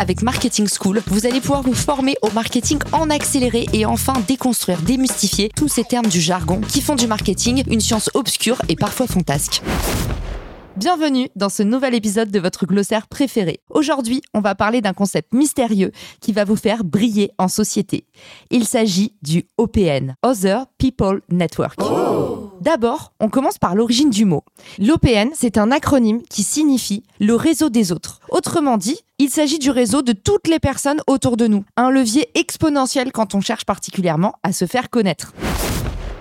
Avec Marketing School, vous allez pouvoir vous former au marketing en accéléré et enfin déconstruire, démystifier tous ces termes du jargon qui font du marketing une science obscure et parfois fantasque. Bienvenue dans ce nouvel épisode de votre glossaire préféré. Aujourd'hui, on va parler d'un concept mystérieux qui va vous faire briller en société. Il s'agit du OPN, Other People Network. D'abord, on commence par l'origine du mot. L'OPN, c'est un acronyme qui signifie le réseau des autres. Autrement dit, il s'agit du réseau de toutes les personnes autour de nous. Un levier exponentiel quand on cherche particulièrement à se faire connaître.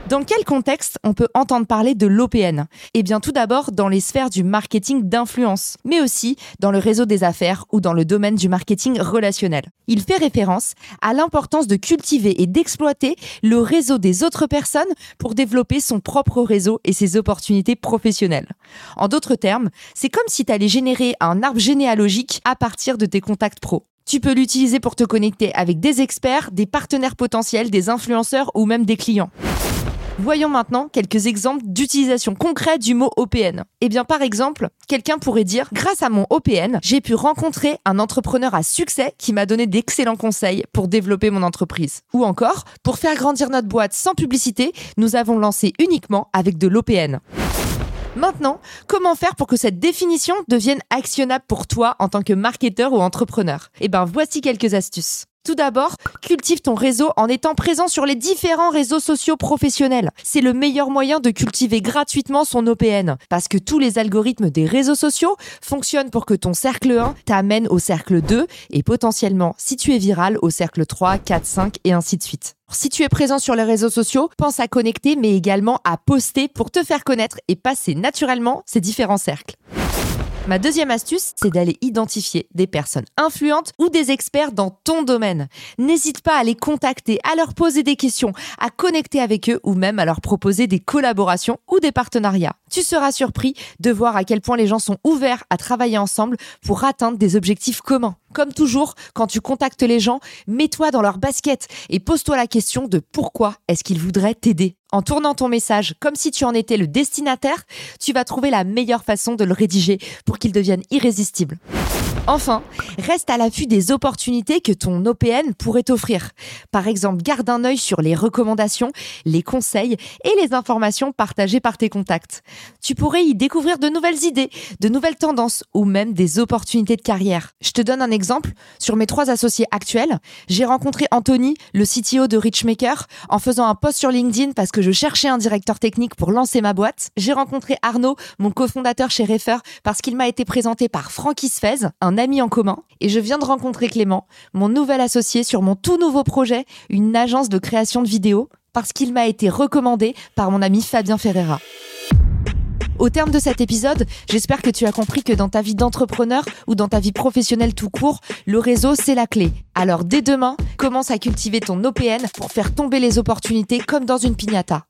Dans quel contexte on peut entendre parler de l'OPN Eh bien tout d'abord dans les sphères du marketing d'influence, mais aussi dans le réseau des affaires ou dans le domaine du marketing relationnel. Il fait référence à l'importance de cultiver et d'exploiter le réseau des autres personnes pour développer son propre réseau et ses opportunités professionnelles. En d'autres termes, c'est comme si tu allais générer un arbre généalogique à partir de tes contacts pro. Tu peux l'utiliser pour te connecter avec des experts, des partenaires potentiels, des influenceurs ou même des clients. Voyons maintenant quelques exemples d'utilisation concrète du mot OPN. Eh bien, par exemple, quelqu'un pourrait dire, grâce à mon OPN, j'ai pu rencontrer un entrepreneur à succès qui m'a donné d'excellents conseils pour développer mon entreprise. Ou encore, pour faire grandir notre boîte sans publicité, nous avons lancé uniquement avec de l'OPN. Maintenant, comment faire pour que cette définition devienne actionnable pour toi en tant que marketeur ou entrepreneur? Eh bien, voici quelques astuces. Tout d'abord, cultive ton réseau en étant présent sur les différents réseaux sociaux professionnels. C'est le meilleur moyen de cultiver gratuitement son OPN. Parce que tous les algorithmes des réseaux sociaux fonctionnent pour que ton cercle 1 t'amène au cercle 2 et potentiellement, si tu es viral, au cercle 3, 4, 5 et ainsi de suite. Si tu es présent sur les réseaux sociaux, pense à connecter mais également à poster pour te faire connaître et passer naturellement ces différents cercles. Ma deuxième astuce, c'est d'aller identifier des personnes influentes ou des experts dans ton domaine. N'hésite pas à les contacter, à leur poser des questions, à connecter avec eux ou même à leur proposer des collaborations ou des partenariats. Tu seras surpris de voir à quel point les gens sont ouverts à travailler ensemble pour atteindre des objectifs communs. Comme toujours, quand tu contactes les gens, mets-toi dans leur basket et pose-toi la question de pourquoi est-ce qu'ils voudraient t'aider. En tournant ton message comme si tu en étais le destinataire, tu vas trouver la meilleure façon de le rédiger pour qu'il devienne irrésistible. Enfin, reste à l'affût des opportunités que ton OPN pourrait t'offrir. Par exemple, garde un œil sur les recommandations, les conseils et les informations partagées par tes contacts. Tu pourrais y découvrir de nouvelles idées, de nouvelles tendances ou même des opportunités de carrière. Je te donne un exemple. Sur mes trois associés actuels, j'ai rencontré Anthony, le CTO de Richmaker, en faisant un post sur LinkedIn parce que je cherchais un directeur technique pour lancer ma boîte. J'ai rencontré Arnaud, mon cofondateur chez Refer, parce qu'il m'a été présenté par Francky Sfez, un ami en commun. Et je viens de rencontrer Clément, mon nouvel associé sur mon tout nouveau projet, une agence de création de vidéos, parce qu'il m'a été recommandé par mon ami Fabien Ferreira. Au terme de cet épisode, j'espère que tu as compris que dans ta vie d'entrepreneur ou dans ta vie professionnelle tout court, le réseau, c'est la clé. Alors dès demain, commence à cultiver ton OPN pour faire tomber les opportunités comme dans une piñata.